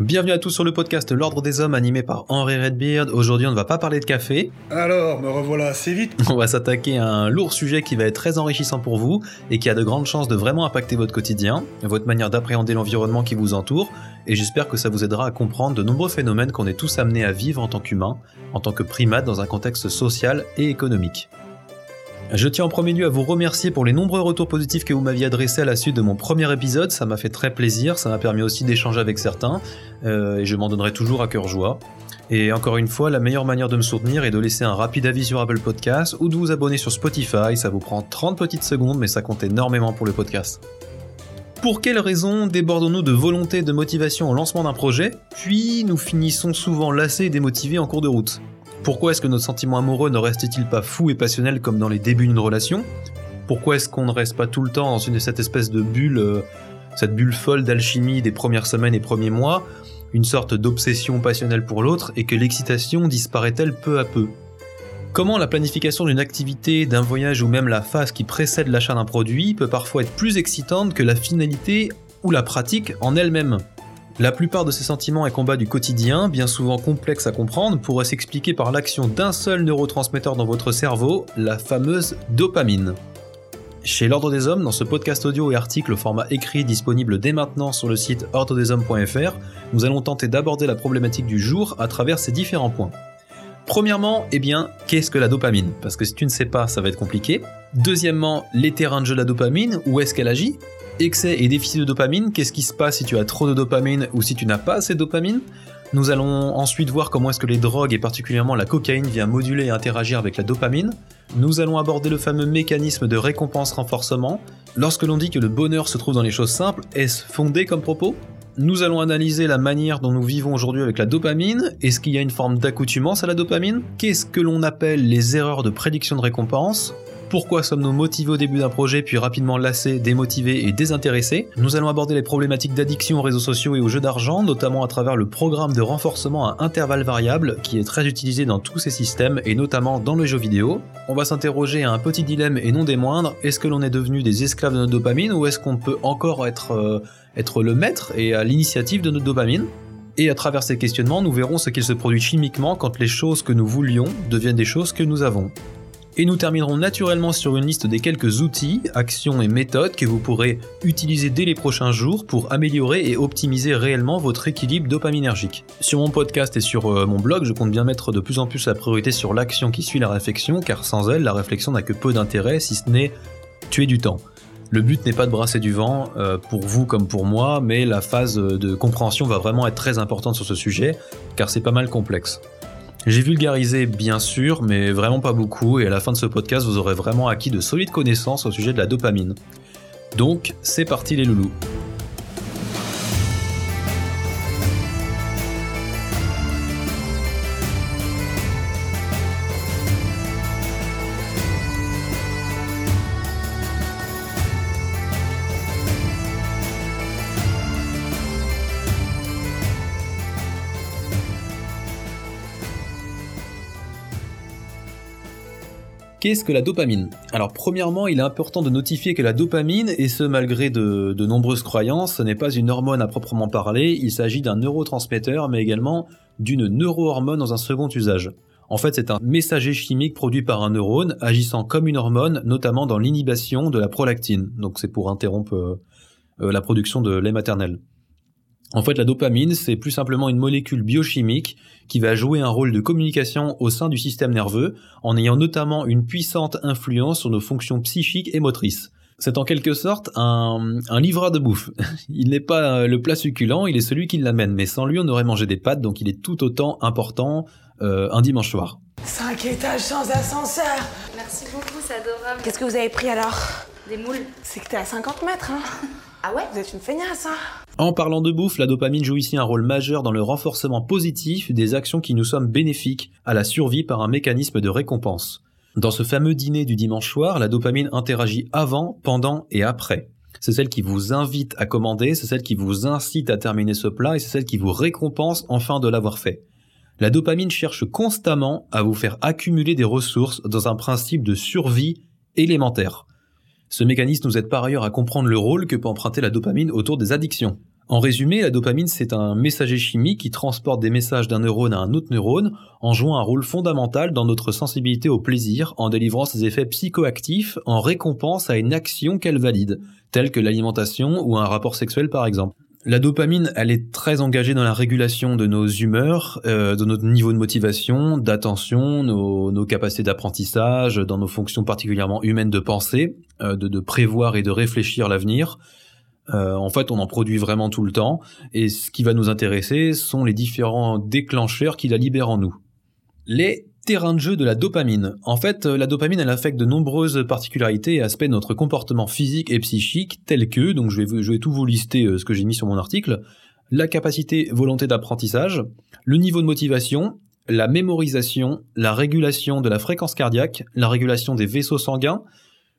Bienvenue à tous sur le podcast L'Ordre des Hommes animé par Henri Redbeard. Aujourd'hui, on ne va pas parler de café. Alors, me revoilà assez vite. On va s'attaquer à un lourd sujet qui va être très enrichissant pour vous et qui a de grandes chances de vraiment impacter votre quotidien, votre manière d'appréhender l'environnement qui vous entoure. Et j'espère que ça vous aidera à comprendre de nombreux phénomènes qu'on est tous amenés à vivre en tant qu'humains, en tant que primates dans un contexte social et économique. Je tiens en premier lieu à vous remercier pour les nombreux retours positifs que vous m'aviez adressés à la suite de mon premier épisode, ça m'a fait très plaisir, ça m'a permis aussi d'échanger avec certains, euh, et je m'en donnerai toujours à cœur joie. Et encore une fois, la meilleure manière de me soutenir est de laisser un rapide avis sur Apple Podcast ou de vous abonner sur Spotify, ça vous prend 30 petites secondes mais ça compte énormément pour le podcast. Pour quelles raisons débordons-nous de volonté et de motivation au lancement d'un projet, puis nous finissons souvent lassés et démotivés en cours de route? Pourquoi est-ce que notre sentiment amoureux ne reste-t-il pas fou et passionnel comme dans les débuts d'une relation? Pourquoi est-ce qu'on ne reste pas tout le temps dans une, cette espèce de bulle, euh, cette bulle folle d'alchimie des premières semaines et premiers mois, une sorte d'obsession passionnelle pour l'autre, et que l'excitation disparaît-elle peu à peu? Comment la planification d'une activité, d'un voyage ou même la phase qui précède l'achat d'un produit peut parfois être plus excitante que la finalité ou la pratique en elle-même? La plupart de ces sentiments et combats du quotidien, bien souvent complexes à comprendre, pourraient s'expliquer par l'action d'un seul neurotransmetteur dans votre cerveau, la fameuse dopamine. Chez l'Ordre des Hommes, dans ce podcast audio et article au format écrit disponible dès maintenant sur le site ordredeshommes.fr, nous allons tenter d'aborder la problématique du jour à travers ces différents points. Premièrement, eh bien, qu'est-ce que la dopamine? Parce que si tu ne sais pas, ça va être compliqué. Deuxièmement, les terrains de jeu de la dopamine, où est-ce qu'elle agit? Excès et déficit de dopamine, qu'est-ce qui se passe si tu as trop de dopamine ou si tu n'as pas assez de dopamine? Nous allons ensuite voir comment est-ce que les drogues et particulièrement la cocaïne vient moduler et interagir avec la dopamine. Nous allons aborder le fameux mécanisme de récompense-renforcement. Lorsque l'on dit que le bonheur se trouve dans les choses simples, est-ce fondé comme propos? Nous allons analyser la manière dont nous vivons aujourd'hui avec la dopamine. Est-ce qu'il y a une forme d'accoutumance à la dopamine? Qu'est-ce que l'on appelle les erreurs de prédiction de récompense? Pourquoi sommes-nous motivés au début d'un projet puis rapidement lassés, démotivés et désintéressés Nous allons aborder les problématiques d'addiction aux réseaux sociaux et aux jeux d'argent, notamment à travers le programme de renforcement à intervalles variables qui est très utilisé dans tous ces systèmes et notamment dans le jeu vidéo. On va s'interroger à un petit dilemme et non des moindres, est-ce que l'on est devenu des esclaves de notre dopamine ou est-ce qu'on peut encore être, euh, être le maître et à l'initiative de notre dopamine? Et à travers ces questionnements, nous verrons ce qu'il se produit chimiquement quand les choses que nous voulions deviennent des choses que nous avons. Et nous terminerons naturellement sur une liste des quelques outils, actions et méthodes que vous pourrez utiliser dès les prochains jours pour améliorer et optimiser réellement votre équilibre dopaminergique. Sur mon podcast et sur euh, mon blog, je compte bien mettre de plus en plus la priorité sur l'action qui suit la réflexion, car sans elle, la réflexion n'a que peu d'intérêt si ce n'est tuer du temps. Le but n'est pas de brasser du vent euh, pour vous comme pour moi, mais la phase de compréhension va vraiment être très importante sur ce sujet, car c'est pas mal complexe. J'ai vulgarisé bien sûr, mais vraiment pas beaucoup, et à la fin de ce podcast, vous aurez vraiment acquis de solides connaissances au sujet de la dopamine. Donc, c'est parti les loulous. Qu'est-ce que la dopamine Alors premièrement, il est important de notifier que la dopamine, et ce malgré de, nombreuses croyances, ce n'est pas une hormone à proprement parler, il s'agit d'un neurotransmetteur, mais également d'une neurohormone dans un second usage. En fait, c'est un messager chimique produit par un neurone agissant comme une hormone, notamment dans l'inhibition de la prolactine. Donc c'est pour interrompre euh, euh, la production de lait maternel. En fait, la dopamine, c'est plus simplement une molécule biochimique qui va jouer un rôle de communication au sein du système nerveux, en ayant notamment une puissante influence sur nos fonctions psychiques et motrices. C'est en quelque sorte un, livreur de bouffe. Il n'est pas euh, le plat succulent, il est celui qui l'amène, mais sans lui on aurait mangé des pâtes, donc il est tout autant important euh, un dimanche soir. Cinq étages sans ascenseur Merci beaucoup, c'est adorable. Qu'est-ce que vous avez pris alors? Des moules. C'est que t'es à 50 mètres, hein? Ah ouais? Vous êtes une feignasse, hein? En parlant de bouffe, la dopamine joue ici un rôle majeur dans le renforcement positif des actions qui nous sommes bénéfiques à la survie par un mécanisme de récompense. Dans ce fameux dîner du dimanche soir, la dopamine interagit avant, pendant et après. C'est celle qui vous invite à commander, c'est celle qui vous incite à terminer ce plat et c'est celle qui vous récompense enfin de l'avoir fait. La dopamine cherche constamment à vous faire accumuler des ressources dans un principe de survie élémentaire. Ce mécanisme nous aide par ailleurs à comprendre le rôle que peut emprunter la dopamine autour des addictions. En résumé, la dopamine, c'est un messager chimique qui transporte des messages d'un neurone à un autre neurone en jouant un rôle fondamental dans notre sensibilité au plaisir, en délivrant ses effets psychoactifs en récompense à une action qu'elle valide, telle que l'alimentation ou un rapport sexuel par exemple. La dopamine, elle est très engagée dans la régulation de nos humeurs, euh, de notre niveau de motivation, d'attention, nos, nos capacités d'apprentissage, dans nos fonctions particulièrement humaines de pensée, euh, de, de prévoir et de réfléchir l'avenir. Euh, en fait, on en produit vraiment tout le temps, et ce qui va nous intéresser sont les différents déclencheurs qui la libèrent en nous. Les terrain de jeu de la dopamine. En fait, euh, la dopamine, elle affecte de nombreuses particularités et aspects de notre comportement physique et psychique, tels que, donc je vais, tout vous lister euh, ce que j'ai mis sur mon article, la capacité volonté d'apprentissage, le niveau de motivation, la mémorisation, la régulation de la fréquence cardiaque, la régulation des vaisseaux sanguins,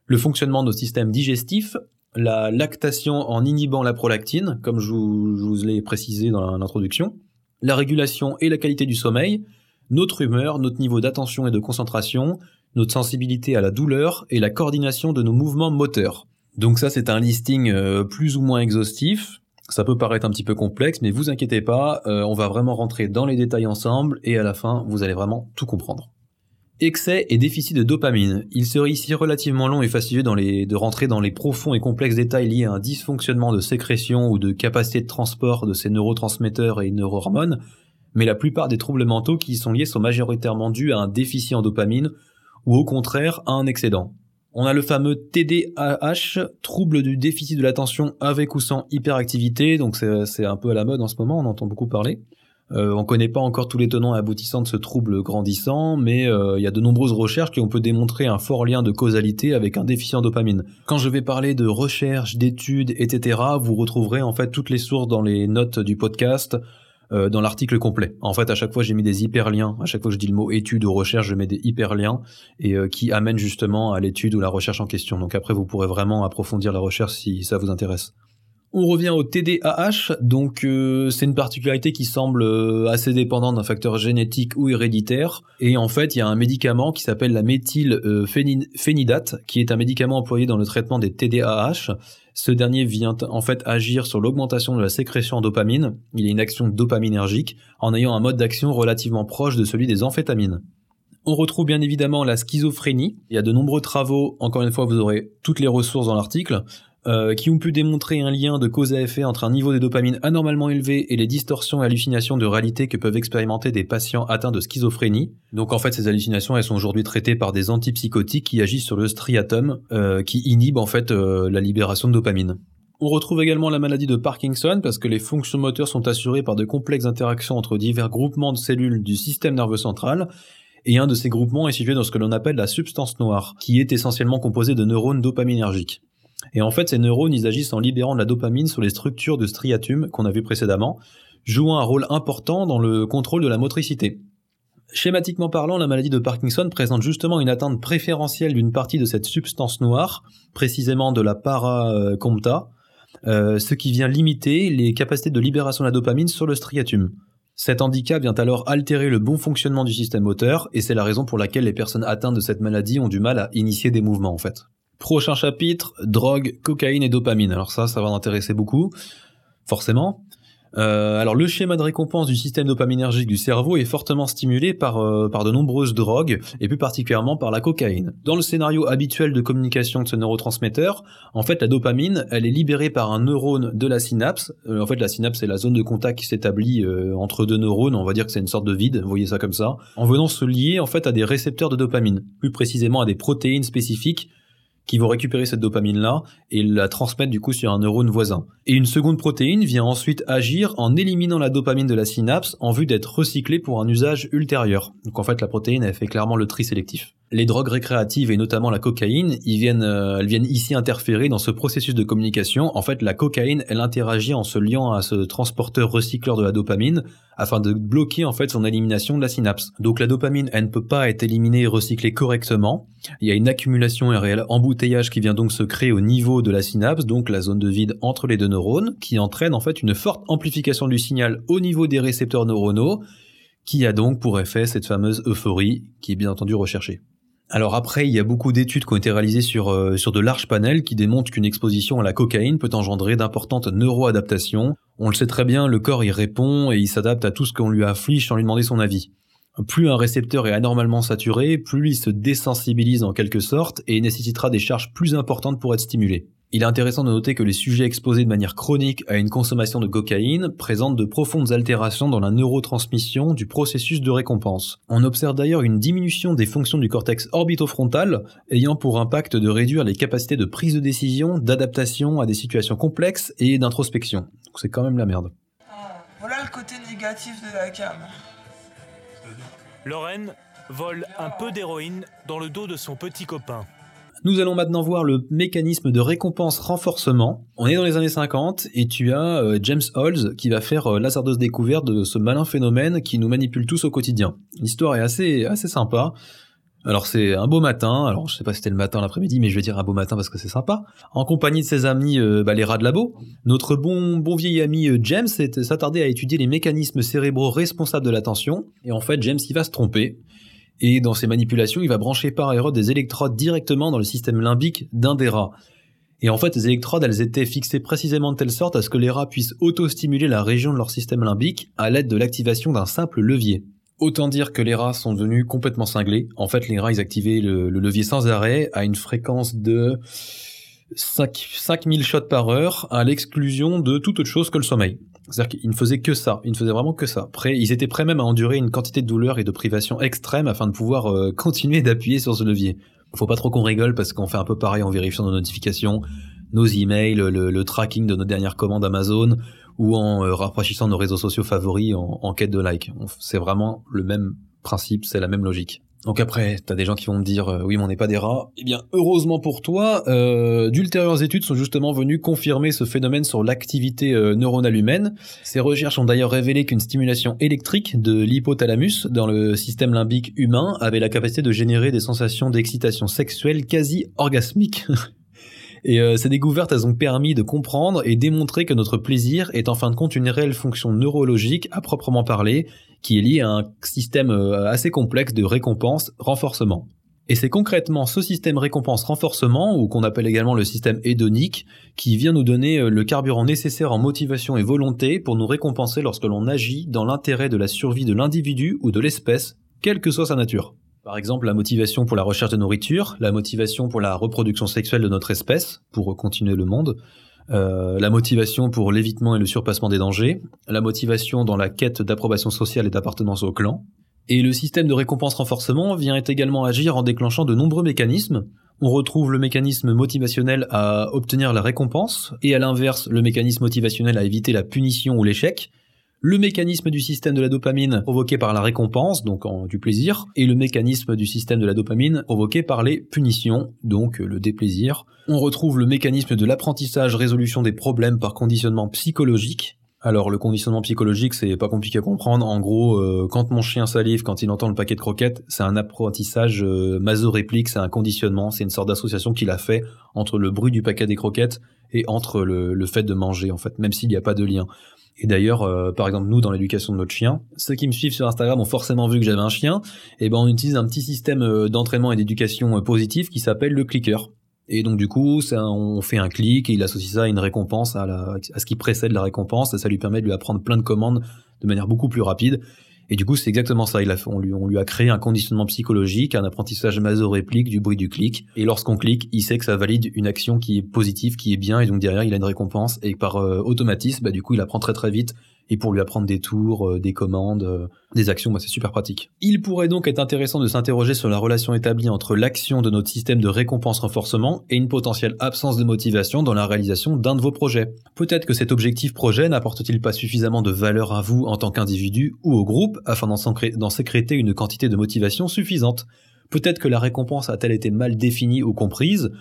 le fonctionnement de nos systèmes digestifs, la lactation en inhibant la prolactine, comme je vous l'ai précisé dans l'introduction, la régulation et la qualité du sommeil, notre humeur, notre niveau d'attention et de concentration, notre sensibilité à la douleur et la coordination de nos mouvements moteurs. Donc ça c'est un listing euh, plus ou moins exhaustif. Ça peut paraître un petit peu complexe, mais vous inquiétez pas, euh, on va vraiment rentrer dans les détails ensemble et à la fin vous allez vraiment tout comprendre. Excès et déficit de dopamine. Il serait ici relativement long et fastidieux de rentrer dans les profonds et complexes détails liés à un dysfonctionnement de sécrétion ou de capacité de transport de ces neurotransmetteurs et neurohormones, mais la plupart des troubles mentaux qui y sont liés sont majoritairement dus à un déficit en dopamine ou au contraire à un excédent. On a le fameux TDAH, trouble du déficit de l'attention avec ou sans hyperactivité, donc c'est un peu à la mode en ce moment, on entend beaucoup parler. Euh, on connaît pas encore tous les tenants et aboutissants de ce trouble grandissant, mais euh, il y a de nombreuses recherches qui ont pu démontrer un fort lien de causalité avec un déficit en dopamine. Quand je vais parler de recherches, d'études, etc., vous retrouverez en fait toutes les sources dans les notes du podcast. Euh, dans l'article complet. En fait, à chaque fois, j'ai mis des hyperliens. À chaque fois que je dis le mot étude ou recherche, je mets des hyperliens et euh, qui amènent justement à l'étude ou la recherche en question. Donc après, vous pourrez vraiment approfondir la recherche si ça vous intéresse. On revient au TDAH, donc euh, c'est une particularité qui semble assez dépendante d'un facteur génétique ou héréditaire. Et en fait, il y a un médicament qui s'appelle la méthylphénidate, qui est un médicament employé dans le traitement des TDAH. Ce dernier vient en fait agir sur l'augmentation de la sécrétion en dopamine. Il a une action dopaminergique en ayant un mode d'action relativement proche de celui des amphétamines. On retrouve bien évidemment la schizophrénie. Il y a de nombreux travaux, encore une fois vous aurez toutes les ressources dans l'article, euh, qui ont pu démontrer un lien de cause à effet entre un niveau de dopamine anormalement élevé et les distorsions et hallucinations de réalité que peuvent expérimenter des patients atteints de schizophrénie. Donc en fait, ces hallucinations, elles sont aujourd'hui traitées par des antipsychotiques qui agissent sur le striatum, euh, qui inhibent en fait euh, la libération de dopamine. On retrouve également la maladie de Parkinson parce que les fonctions moteurs sont assurées par de complexes interactions entre divers groupements de cellules du système nerveux central et un de ces groupements est situé dans ce que l'on appelle la substance noire, qui est essentiellement composée de neurones dopaminergiques. Et en fait, ces neurones, agissent en libérant de la dopamine sur les structures de striatum qu'on a vu précédemment, jouant un rôle important dans le contrôle de la motricité. Schématiquement parlant, la maladie de Parkinson présente justement une atteinte préférentielle d'une partie de cette substance noire, précisément de la paracompta, euh, ce qui vient limiter les capacités de libération de la dopamine sur le striatum. Cet handicap vient alors altérer le bon fonctionnement du système moteur, et c'est la raison pour laquelle les personnes atteintes de cette maladie ont du mal à initier des mouvements en fait. Prochain chapitre, drogue, cocaïne et dopamine. Alors ça, ça va intéresser beaucoup, forcément. Euh, alors le schéma de récompense du système dopaminergique du cerveau est fortement stimulé par, euh, par de nombreuses drogues, et plus particulièrement par la cocaïne. Dans le scénario habituel de communication de ce neurotransmetteur, en fait la dopamine, elle est libérée par un neurone de la synapse. Euh, en fait la synapse c'est la zone de contact qui s'établit entre deux neurones, on va dire que c'est une sorte de vide, vous voyez ça comme ça, en venant se lier en fait à des récepteurs de dopamine, plus précisément à des protéines spécifiques qui vont récupérer cette dopamine-là et la transmettre du coup sur un neurone voisin. Et une seconde protéine vient ensuite agir en éliminant la dopamine de la synapse en vue d'être recyclée pour un usage ultérieur. Donc en fait la protéine elle fait clairement le tri sélectif. Les drogues récréatives et notamment la cocaïne, viennent, euh, elles viennent ici interférer dans ce processus de communication. En fait, la cocaïne, elle interagit en se liant à ce transporteur recycleur de la dopamine afin de bloquer en fait son élimination de la synapse. Donc la dopamine, elle ne peut pas être éliminée et recyclée correctement. Il y a une accumulation et un réel embouteillage qui vient donc se créer au niveau de la synapse, donc la zone de vide entre les deux neurones, qui entraîne en fait une forte amplification du signal au niveau des récepteurs neuronaux, qui a donc pour effet cette fameuse euphorie qui est bien entendu recherchée. Alors après, il y a beaucoup d'études qui ont été réalisées sur, euh, sur de larges panels qui démontrent qu'une exposition à la cocaïne peut engendrer d'importantes neuroadaptations. On le sait très bien, le corps y répond et il s'adapte à tout ce qu'on lui afflige sans lui demander son avis. Plus un récepteur est anormalement saturé, plus il se désensibilise en quelque sorte et nécessitera des charges plus importantes pour être stimulé. Il est intéressant de noter que les sujets exposés de manière chronique à une consommation de cocaïne présentent de profondes altérations dans la neurotransmission du processus de récompense. On observe d'ailleurs une diminution des fonctions du cortex orbitofrontal ayant pour impact de réduire les capacités de prise de décision, d'adaptation à des situations complexes et d'introspection. Donc c'est quand même la merde. Ah, voilà le côté négatif de la cam. Lorraine vole un peu d'héroïne dans le dos de son petit copain. Nous allons maintenant voir le mécanisme de récompense renforcement. On est dans les années 50 et tu as euh, James Holmes qui va faire euh, découverte de ce malin phénomène qui nous manipule tous au quotidien. L'histoire est assez, assez sympa. Alors c'est un beau matin, alors je sais pas si c'était le matin, l'après-midi, mais je vais dire un beau matin parce que c'est sympa. En compagnie de ses amis, euh, bah, les rats de labo, notre bon bon vieil ami euh, James s'attardait à étudier les mécanismes cérébraux responsables de l'attention. Et en fait, James il va se tromper. Et dans ses manipulations, il va brancher par erreur des électrodes directement dans le système limbique d'un des rats. Et en fait, les électrodes, elles étaient fixées précisément de telle sorte à ce que les rats puissent auto-stimuler la région de leur système limbique à l'aide de l'activation d'un simple levier. Autant dire que les rats sont devenus complètement cinglés. En fait, les rats, ils activaient le, levier sans arrêt à une fréquence de 5, 5000 shots par heure à l'exclusion de toute autre chose que le sommeil. C'est-à-dire qu'ils ne faisaient que ça, ils ne faisaient vraiment que ça. Après, ils étaient prêts même à endurer une quantité de douleur et de privation extrême afin de pouvoir euh, continuer d'appuyer sur ce levier. Faut pas trop qu'on rigole parce qu'on fait un peu pareil en vérifiant nos notifications, nos emails, le, le tracking de nos dernières commandes Amazon ou en euh, rafraîchissant nos réseaux sociaux favoris en, en quête de like. C'est vraiment le même principe, c'est la même logique. Donc après, t'as des gens qui vont me dire euh, oui, mais on n'est pas des rats. Eh bien, heureusement pour toi, euh, d'ultérieures études sont justement venues confirmer ce phénomène sur l'activité euh, neuronale humaine. Ces recherches ont d'ailleurs révélé qu'une stimulation électrique de l'hypothalamus dans le système limbique humain avait la capacité de générer des sensations d'excitation sexuelle quasi orgasmique. Et euh, ces découvertes, elles ont permis de comprendre et démontrer que notre plaisir est en fin de compte une réelle fonction neurologique à proprement parler, qui est liée à un système euh, assez complexe de récompense-renforcement. Et c'est concrètement ce système récompense-renforcement, ou qu'on appelle également le système hédonique, qui vient nous donner euh, le carburant nécessaire en motivation et volonté pour nous récompenser lorsque l'on agit dans l'intérêt de la survie de l'individu ou de l'espèce, quelle que soit sa nature. Par exemple, la motivation pour la recherche de nourriture, la motivation pour la reproduction sexuelle de notre espèce, pour continuer le monde, euh, la motivation pour l'évitement et le surpassement des dangers, la motivation dans la quête d'approbation sociale et d'appartenance au clan. Et le système de récompense-renforcement vient également agir en déclenchant de nombreux mécanismes. On retrouve le mécanisme motivationnel à obtenir la récompense, et à l'inverse, le mécanisme motivationnel à éviter la punition ou l'échec, le mécanisme du système de la dopamine provoqué par la récompense, donc du plaisir, et le mécanisme du système de la dopamine provoqué par les punitions, donc le déplaisir. On retrouve le mécanisme de l'apprentissage résolution des problèmes par conditionnement psychologique. Alors le conditionnement psychologique, c'est pas compliqué à comprendre. En gros, euh, quand mon chien salive, quand il entend le paquet de croquettes, c'est un apprentissage euh, maso-réplique, c'est un conditionnement, c'est une sorte d'association qu'il a fait entre le bruit du paquet des croquettes et entre le, le fait de manger, en fait, même s'il n'y a pas de lien. Et d'ailleurs, euh, par exemple, nous, dans l'éducation de notre chien, ceux qui me suivent sur Instagram ont forcément vu que j'avais un chien, et ben on utilise un petit système euh, d'entraînement et d'éducation euh, positif qui s'appelle le clicker. Et donc du coup, ça, on fait un clic et il associe ça à une récompense, à, à ce qui précède la récompense, et ça lui permet de lui apprendre plein de commandes de manière beaucoup plus rapide. Et du coup, c'est exactement ça. Il a, on, lui, on lui a créé un conditionnement psychologique, un apprentissage maso-réplique du bruit du clic. Et lorsqu'on clique, il sait que ça valide une action qui est positive, qui est bien, et donc derrière, il a une récompense. Et par euh, automatisme, bah, du coup, il apprend très très vite et pour lui apprendre des tours, euh, des commandes, euh, des actions, bah, c'est super pratique. Il pourrait donc être intéressant de s'interroger sur la relation établie entre l'action de notre système de récompense-renforcement et une potentielle absence de motivation dans la réalisation d'un de vos projets. Peut-être que cet objectif projet n'apporte-t-il pas suffisamment de valeur à vous en tant qu'individu ou au groupe afin d'en sécréter une quantité de motivation suffisante? Peut-être que la récompense a-t-elle été mal définie ou comprise,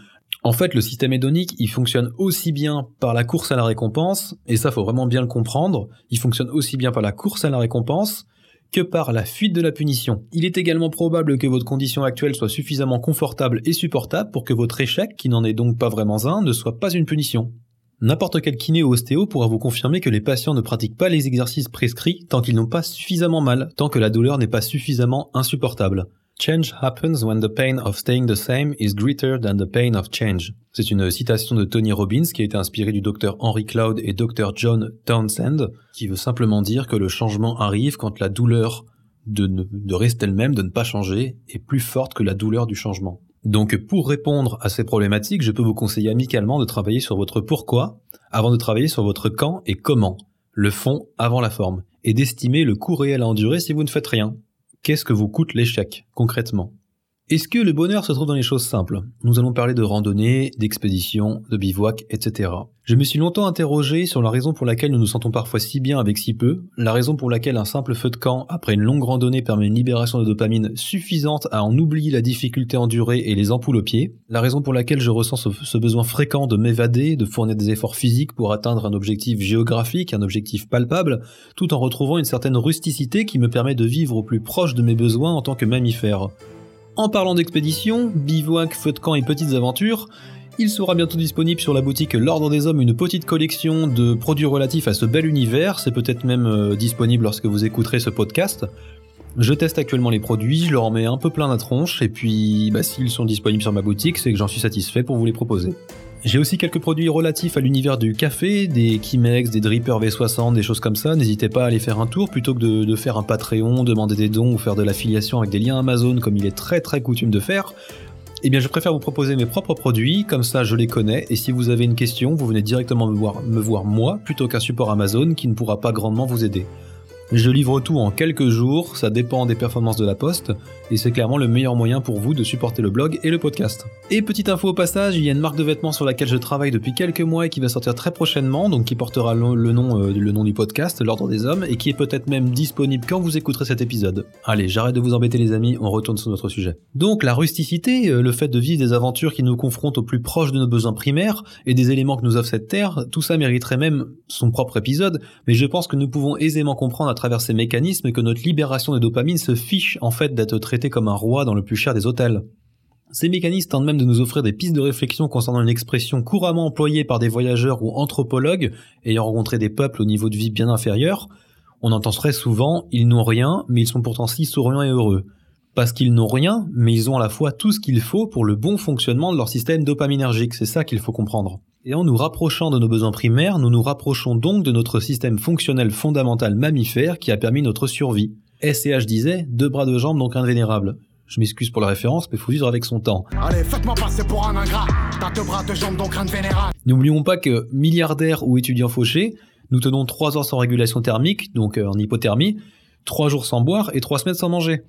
en fait, le système hédonique, il fonctionne aussi bien par la course à la récompense, et ça faut vraiment bien le comprendre, il fonctionne aussi bien par la course à la récompense que par la fuite de la punition. Il est également probable que votre condition actuelle soit suffisamment confortable et supportable pour que votre échec, qui n'en est donc pas vraiment un, ne soit pas une punition. N'importe quel kiné ou ostéo pourra vous confirmer que les patients ne pratiquent pas les exercices prescrits tant qu'ils n'ont pas suffisamment mal, tant que la douleur n'est pas suffisamment insupportable. Change happens when the pain of staying the same is greater than the pain of change. C'est une citation de Tony Robbins qui a été inspirée du docteur Henry Cloud et docteur John Townsend, qui veut simplement dire que le changement arrive quand la douleur de, de rester elle-même, de ne pas changer, est plus forte que la douleur du changement. Donc pour répondre à ces problématiques, je peux vous conseiller amicalement de travailler sur votre pourquoi avant de travailler sur votre quand et comment, le fond avant la forme, et d'estimer le coût réel à endurer si vous ne faites rien. Qu'est-ce que vous coûte l'échec, concrètement? Est-ce que le bonheur se trouve dans les choses simples? Nous allons parler de randonnée, d'expédition, de bivouac, etc. Je me suis longtemps interrogé sur la raison pour laquelle nous nous sentons parfois si bien avec si peu, la raison pour laquelle un simple feu de camp après une longue randonnée permet une libération de dopamine suffisante à en oublier la difficulté endurée et les ampoules aux pieds, la raison pour laquelle je ressens ce, ce besoin fréquent de m'évader, de fournir des efforts physiques pour atteindre un objectif géographique, un objectif palpable, tout en retrouvant une certaine rusticité qui me permet de vivre au plus proche de mes besoins en tant que mammifère. En parlant d'expédition, bivouac, feu de camp et petites aventures, il sera bientôt disponible sur la boutique L'Ordre des Hommes une petite collection de produits relatifs à ce bel univers, c'est peut-être même euh, disponible lorsque vous écouterez ce podcast. Je teste actuellement les produits, je leur mets un peu plein la tronche, et puis bah, s'ils sont disponibles sur ma boutique, c'est que j'en suis satisfait pour vous les proposer. J'ai aussi quelques produits relatifs à l'univers du café, des Chemex, des Dripper V60, des choses comme ça. N'hésitez pas à aller faire un tour plutôt que de, faire un Patreon, demander des dons ou faire de l'affiliation avec des liens Amazon comme il est très très coutume de faire. Eh bien, je préfère vous proposer mes propres produits, comme ça je les connais, et si vous avez une question, vous venez directement me voir moi, plutôt qu'un support Amazon qui ne pourra pas grandement vous aider. Je livre tout en quelques jours, ça dépend des performances de la poste, et c'est clairement le meilleur moyen pour vous de supporter le blog et le podcast. Et petite info au passage, il y a une marque de vêtements sur laquelle je travaille depuis quelques mois et qui va sortir très prochainement, donc qui portera le, euh, nom du podcast, l'ordre des hommes, et qui est peut-être même disponible quand vous écouterez cet épisode. Allez, j'arrête de vous embêter les amis, on retourne sur notre sujet. Donc la rusticité, euh, le fait de vivre des aventures qui nous confrontent au plus proche de nos besoins primaires, et des éléments que nous offre cette terre, tout ça mériterait même son propre épisode, mais je pense que nous pouvons aisément comprendre à travers ces mécanismes que notre libération de dopamine se fiche en fait d'être comme un roi dans le plus cher des hôtels. Ces mécanismes tentent même de nous offrir des pistes de réflexion concernant une expression couramment employée par des voyageurs ou anthropologues ayant rencontré des peuples au niveau de vie bien inférieur. On entend très souvent ils n'ont rien, mais ils sont pourtant si souriants et heureux. Parce qu'ils n'ont rien, mais ils ont à la fois tout ce qu'il faut pour le bon fonctionnement de leur système dopaminergique, c'est ça qu'il faut comprendre. Et en nous rapprochant de nos besoins primaires, nous nous rapprochons donc de notre système fonctionnel fondamental mammifère qui a permis notre survie. SCH disait deux bras de jambes donc vénérable. Je m'excuse pour la référence, mais faut vivre avec son temps. Allez, faites-moi passer pour un ingrat. T'as deux bras, deux jambes, donc de vénérable. N'oublions pas que milliardaires ou étudiants fauchés, nous tenons 3 heures sans régulation thermique, donc euh, en hypothermie, 3 jours sans boire et 3 semaines sans manger.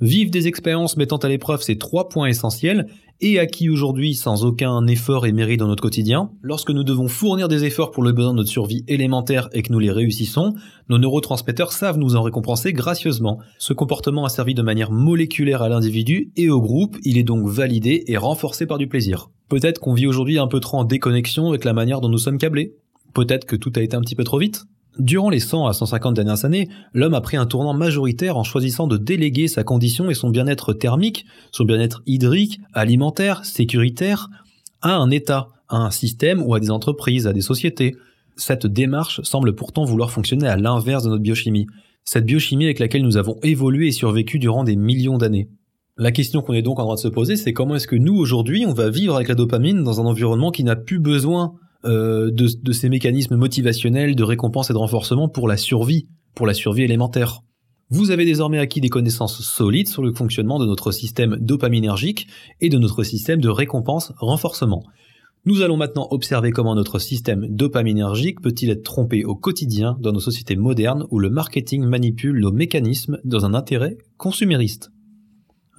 Vivre des expériences mettant à l'épreuve ces trois points essentiels, et acquis aujourd'hui sans aucun effort et mérite dans notre quotidien, lorsque nous devons fournir des efforts pour le besoin de notre survie élémentaire et que nous les réussissons, nos neurotransmetteurs savent nous en récompenser gracieusement. Ce comportement a servi de manière moléculaire à l'individu et au groupe, il est donc validé et renforcé par du plaisir. Peut-être qu'on vit aujourd'hui un peu trop en déconnexion avec la manière dont nous sommes câblés. Peut-être que tout a été un petit peu trop vite. Durant les 100 à 150 dernières années, l'homme a pris un tournant majoritaire en choisissant de déléguer sa condition et son bien-être thermique, son bien-être hydrique, alimentaire, sécuritaire, à un État, à un système ou à des entreprises, à des sociétés. Cette démarche semble pourtant vouloir fonctionner à l'inverse de notre biochimie, cette biochimie avec laquelle nous avons évolué et survécu durant des millions d'années. La question qu'on est donc en train de se poser, c'est comment est-ce que nous, aujourd'hui, on va vivre avec la dopamine dans un environnement qui n'a plus besoin de, de ces mécanismes motivationnels de récompense et de renforcement pour la survie, pour la survie élémentaire. Vous avez désormais acquis des connaissances solides sur le fonctionnement de notre système dopaminergique et de notre système de récompense-renforcement. Nous allons maintenant observer comment notre système dopaminergique peut-il être trompé au quotidien dans nos sociétés modernes où le marketing manipule nos mécanismes dans un intérêt consumériste.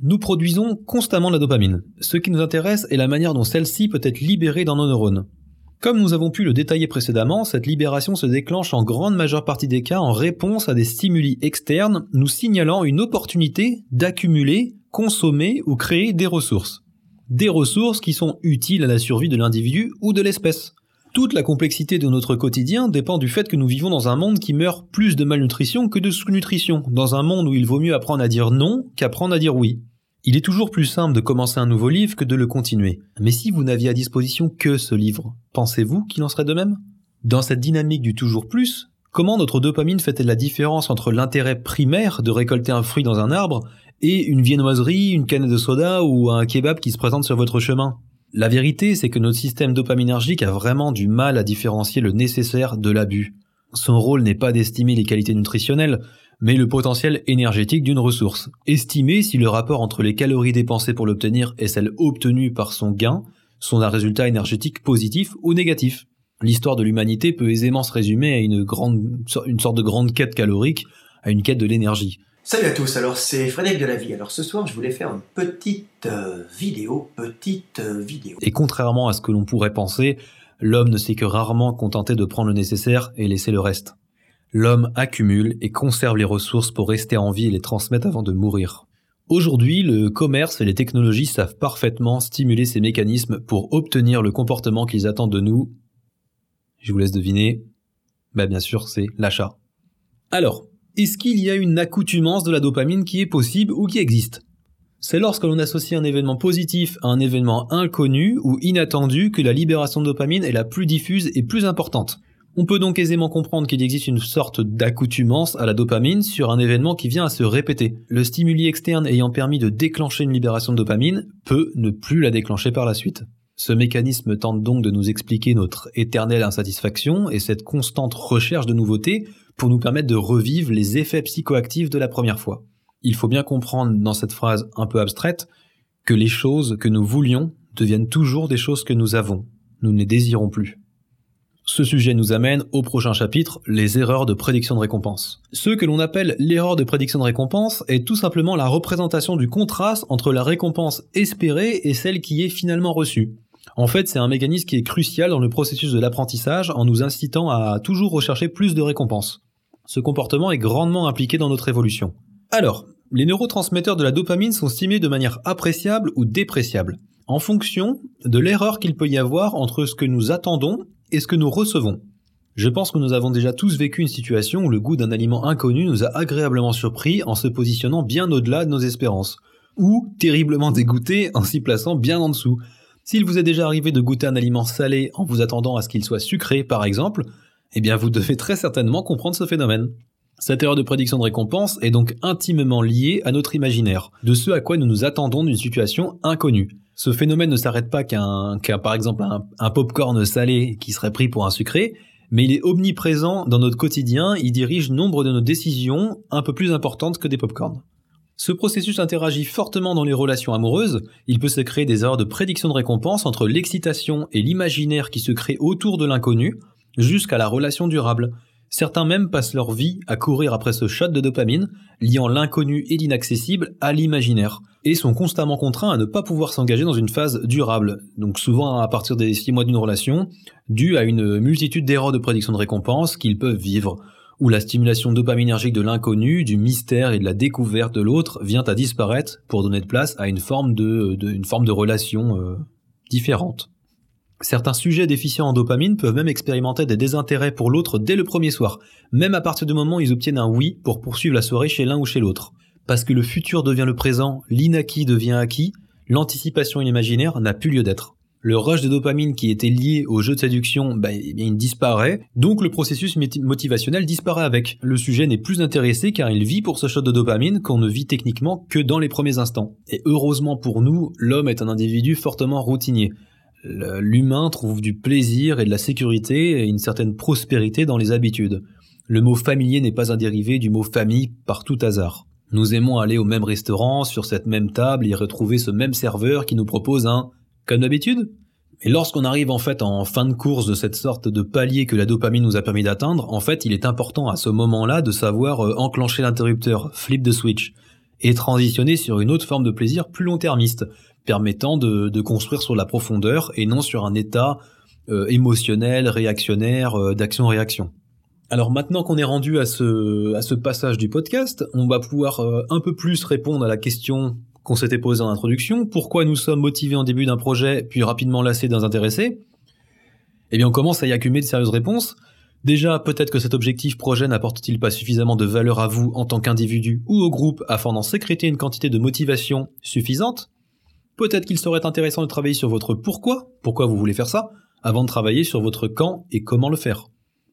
Nous produisons constamment de la dopamine. Ce qui nous intéresse est la manière dont celle-ci peut être libérée dans nos neurones. Comme nous avons pu le détailler précédemment, cette libération se déclenche en grande majeure partie des cas en réponse à des stimuli externes nous signalant une opportunité d'accumuler, consommer ou créer des ressources. Des ressources qui sont utiles à la survie de l'individu ou de l'espèce. Toute la complexité de notre quotidien dépend du fait que nous vivons dans un monde qui meurt plus de malnutrition que de sous-nutrition, dans un monde où il vaut mieux apprendre à dire non qu'apprendre à dire oui. Il est toujours plus simple de commencer un nouveau livre que de le continuer. Mais si vous n'aviez à disposition que ce livre, pensez-vous qu'il en serait de même? Dans cette dynamique du toujours plus, comment notre dopamine fait-elle la différence entre l'intérêt primaire de récolter un fruit dans un arbre et une viennoiserie, une canne de soda ou un kebab qui se présente sur votre chemin? La vérité, c'est que notre système dopaminergique a vraiment du mal à différencier le nécessaire de l'abus. Son rôle n'est pas d'estimer les qualités nutritionnelles, mais le potentiel énergétique d'une ressource. Estimer si le rapport entre les calories dépensées pour l'obtenir et celles obtenues par son gain sont un résultat énergétique positif ou négatif. L'histoire de l'humanité peut aisément se résumer à une, grande, une sorte de grande quête calorique, à une quête de l'énergie. Salut à tous, alors c'est Frédéric de la vie. Alors ce soir, je voulais faire une petite euh, vidéo, petite euh, vidéo. Et contrairement à ce que l'on pourrait penser, l'homme ne s'est que rarement contenté de prendre le nécessaire et laisser le reste. L'homme accumule et conserve les ressources pour rester en vie et les transmettre avant de mourir. Aujourd'hui, le commerce et les technologies savent parfaitement stimuler ces mécanismes pour obtenir le comportement qu'ils attendent de nous. Je vous laisse deviner. Bah bien sûr, c'est l'achat. Alors, est-ce qu'il y a une accoutumance de la dopamine qui est possible ou qui existe? C'est lorsque l'on associe un événement positif à un événement inconnu ou inattendu que la libération de dopamine est la plus diffuse et plus importante. On peut donc aisément comprendre qu'il existe une sorte d'accoutumance à la dopamine sur un événement qui vient à se répéter. Le stimuli externe ayant permis de déclencher une libération de dopamine peut ne plus la déclencher par la suite. Ce mécanisme tente donc de nous expliquer notre éternelle insatisfaction et cette constante recherche de nouveautés pour nous permettre de revivre les effets psychoactifs de la première fois. Il faut bien comprendre dans cette phrase un peu abstraite que les choses que nous voulions deviennent toujours des choses que nous avons. Nous ne les désirons plus. Ce sujet nous amène au prochain chapitre, les erreurs de prédiction de récompense. Ce que l'on appelle l'erreur de prédiction de récompense est tout simplement la représentation du contraste entre la récompense espérée et celle qui est finalement reçue. En fait, c'est un mécanisme qui est crucial dans le processus de l'apprentissage en nous incitant à toujours rechercher plus de récompenses. Ce comportement est grandement impliqué dans notre évolution. Alors, les neurotransmetteurs de la dopamine sont stimulés de manière appréciable ou dépréciable, en fonction de l'erreur qu'il peut y avoir entre ce que nous attendons et ce que nous recevons. Je pense que nous avons déjà tous vécu une situation où le goût d'un aliment inconnu nous a agréablement surpris en se positionnant bien au-delà de nos espérances, ou terriblement dégoûté en s'y plaçant bien en dessous. S'il vous est déjà arrivé de goûter un aliment salé en vous attendant à ce qu'il soit sucré, par exemple, eh bien vous devez très certainement comprendre ce phénomène. Cette erreur de prédiction de récompense est donc intimement liée à notre imaginaire, de ce à quoi nous nous attendons d'une situation inconnue. Ce phénomène ne s'arrête pas qu'un, par exemple un, pop-corn salé qui serait pris pour un sucré, mais il est omniprésent dans notre quotidien, il dirige nombre de nos décisions un peu plus importantes que des pop-corns. Ce processus interagit fortement dans les relations amoureuses, il peut se créer des erreurs de prédiction de récompense entre l'excitation et l'imaginaire qui se crée autour de l'inconnu, jusqu'à la relation durable. Certains même passent leur vie à courir après ce shot de dopamine, liant l'inconnu et l'inaccessible à l'imaginaire, et sont constamment contraints à ne pas pouvoir s'engager dans une phase durable, donc souvent à partir des six mois d'une relation, dû à une multitude d'erreurs de prédiction de récompense qu'ils peuvent vivre, où la stimulation dopaminergique de l'inconnu, du mystère et de la découverte de l'autre vient à disparaître pour donner de place à une forme de, une forme de relation euh, différente. Certains sujets déficients en dopamine peuvent même expérimenter des désintérêts pour l'autre dès le premier soir, même à partir du moment où ils obtiennent un oui pour poursuivre la soirée chez l'un ou chez l'autre. Parce que le futur devient le présent, l'inacquis devient acquis, l'anticipation et l'imaginaire n'a plus lieu d'être. Le rush de dopamine qui était lié au jeu de séduction, bah, eh il disparaît, donc le processus motivationnel disparaît avec. Le sujet n'est plus intéressé car il vit pour ce shot de dopamine qu'on ne vit techniquement que dans les premiers instants. Et heureusement pour nous, l'homme est un individu fortement routinier l'humain trouve du plaisir et de la sécurité et une certaine prospérité dans les habitudes. Le mot familier n'est pas un dérivé du mot famille par tout hasard. Nous aimons aller au même restaurant, sur cette même table, et retrouver ce même serveur qui nous propose un comme d'habitude. Et lorsqu'on arrive en fait en fin de course de cette sorte de palier que la dopamine nous a permis d'atteindre, en fait il est important à ce moment-là de savoir euh, enclencher l'interrupteur, flip the switch, et transitionner sur une autre forme de plaisir plus long-termiste, permettant de, construire sur la profondeur et non sur un état euh, émotionnel, réactionnaire, euh, d'action-réaction. Alors maintenant qu'on est rendu à ce, passage du podcast, on va pouvoir euh, un peu plus répondre à la question qu'on s'était posée en introduction, pourquoi nous sommes motivés en début d'un projet, puis rapidement lassés d'un intéressé? Eh bien on commence à y accumuler de sérieuses réponses. Déjà, peut-être que cet objectif projet n'apporte-t-il pas suffisamment de valeur à vous en tant qu'individu ou au groupe afin d'en sécréter une quantité de motivation suffisante? Peut-être qu'il serait intéressant de travailler sur votre pourquoi, pourquoi vous voulez faire ça, avant de travailler sur votre quand et comment le faire.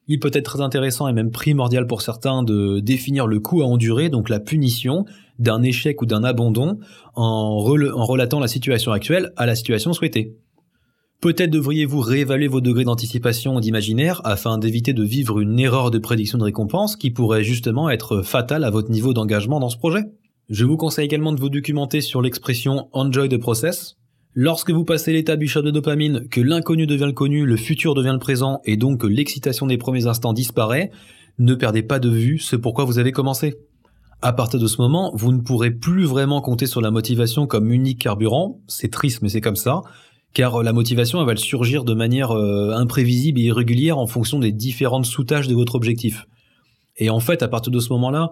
Il peut être très intéressant et même primordial pour certains de définir le coût à endurer, donc la punition, d'un échec ou d'un abandon en, rel- en relatant la situation actuelle à la situation souhaitée. Peut-être devriez-vous réévaluer vos degrés d'anticipation ou d'imaginaire afin d'éviter de vivre une erreur de prédiction de récompense qui pourrait justement être fatale à votre niveau d'engagement dans ce projet. Je vous conseille également de vous documenter sur l'expression enjoy the process. Lorsque vous passez l'étape du shot de dopamine, que l'inconnu devient le connu, le futur devient le présent et donc que l'excitation des premiers instants disparaît, ne perdez pas de vue ce pourquoi vous avez commencé. À partir de ce moment, vous ne pourrez plus vraiment compter sur la motivation comme unique carburant, c'est triste mais c'est comme ça, car la motivation elle va surgir de manière euh, imprévisible et irrégulière en fonction des différentes sous-tâches de votre objectif. Et en fait, à partir de ce moment-là,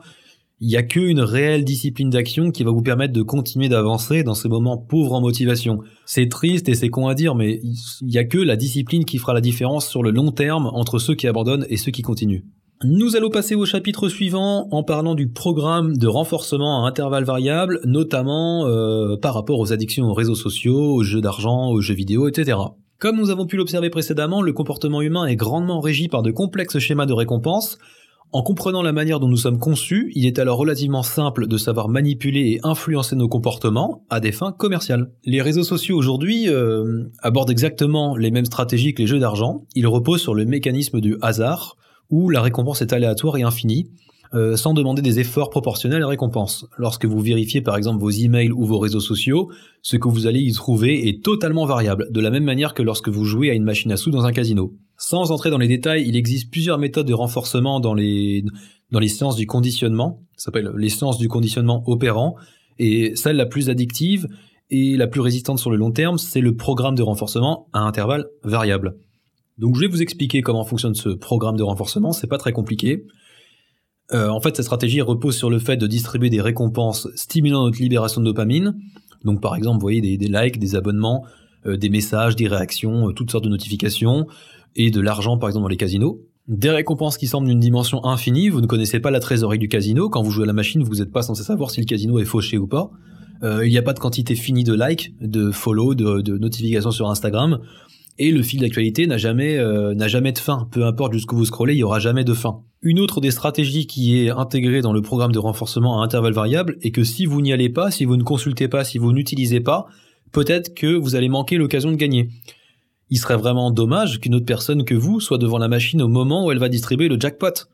il n'y a qu'une réelle discipline d'action qui va vous permettre de continuer d'avancer dans ces moments pauvres en motivation. C'est triste et c'est con à dire, mais il n'y a que la discipline qui fera la différence sur le long terme entre ceux qui abandonnent et ceux qui continuent. Nous allons passer au chapitre suivant en parlant du programme de renforcement à intervalles variables, notamment euh, par rapport aux addictions aux réseaux sociaux, aux jeux d'argent, aux jeux vidéo, etc. Comme nous avons pu l'observer précédemment, le comportement humain est grandement régi par de complexes schémas de récompense. En comprenant la manière dont nous sommes conçus, il est alors relativement simple de savoir manipuler et influencer nos comportements à des fins commerciales. Les réseaux sociaux aujourd'hui euh, abordent exactement les mêmes stratégies que les jeux d'argent. Ils reposent sur le mécanisme du hasard, où la récompense est aléatoire et infinie, euh, sans demander des efforts proportionnels à la récompense. Lorsque vous vérifiez par exemple vos emails ou vos réseaux sociaux, ce que vous allez y trouver est totalement variable, de la même manière que lorsque vous jouez à une machine à sous dans un casino. Sans entrer dans les détails, il existe plusieurs méthodes de renforcement dans les, dans les séances du conditionnement, ça s'appelle les séances du conditionnement opérant, et celle la plus addictive et la plus résistante sur le long terme, c'est le programme de renforcement à intervalles variables. Donc je vais vous expliquer comment fonctionne ce programme de renforcement, c'est pas très compliqué. Euh, en fait, cette stratégie repose sur le fait de distribuer des récompenses stimulant notre libération de dopamine. Donc par exemple, vous voyez des, des likes, des abonnements, euh, des messages, des réactions, euh, toutes sortes de notifications, et de l'argent par exemple dans les casinos. Des récompenses qui semblent d'une dimension infinie, vous ne connaissez pas la trésorerie du casino, quand vous jouez à la machine, vous n'êtes pas censé savoir si le casino est fauché ou pas. Euh, il n'y a pas de quantité finie de likes, de follow, de, notifications sur Instagram, et le fil d'actualité n'a jamais, euh, n'a jamais de fin. Peu importe jusqu'où vous scrollez, il y aura jamais de fin. Une autre des stratégies qui est intégrée dans le programme de renforcement à intervalles variables est que si vous n'y allez pas, si vous ne consultez pas, si vous n'utilisez pas, peut-être que vous allez manquer l'occasion de gagner. Il serait vraiment dommage qu'une autre personne que vous soit devant la machine au moment où elle va distribuer le jackpot.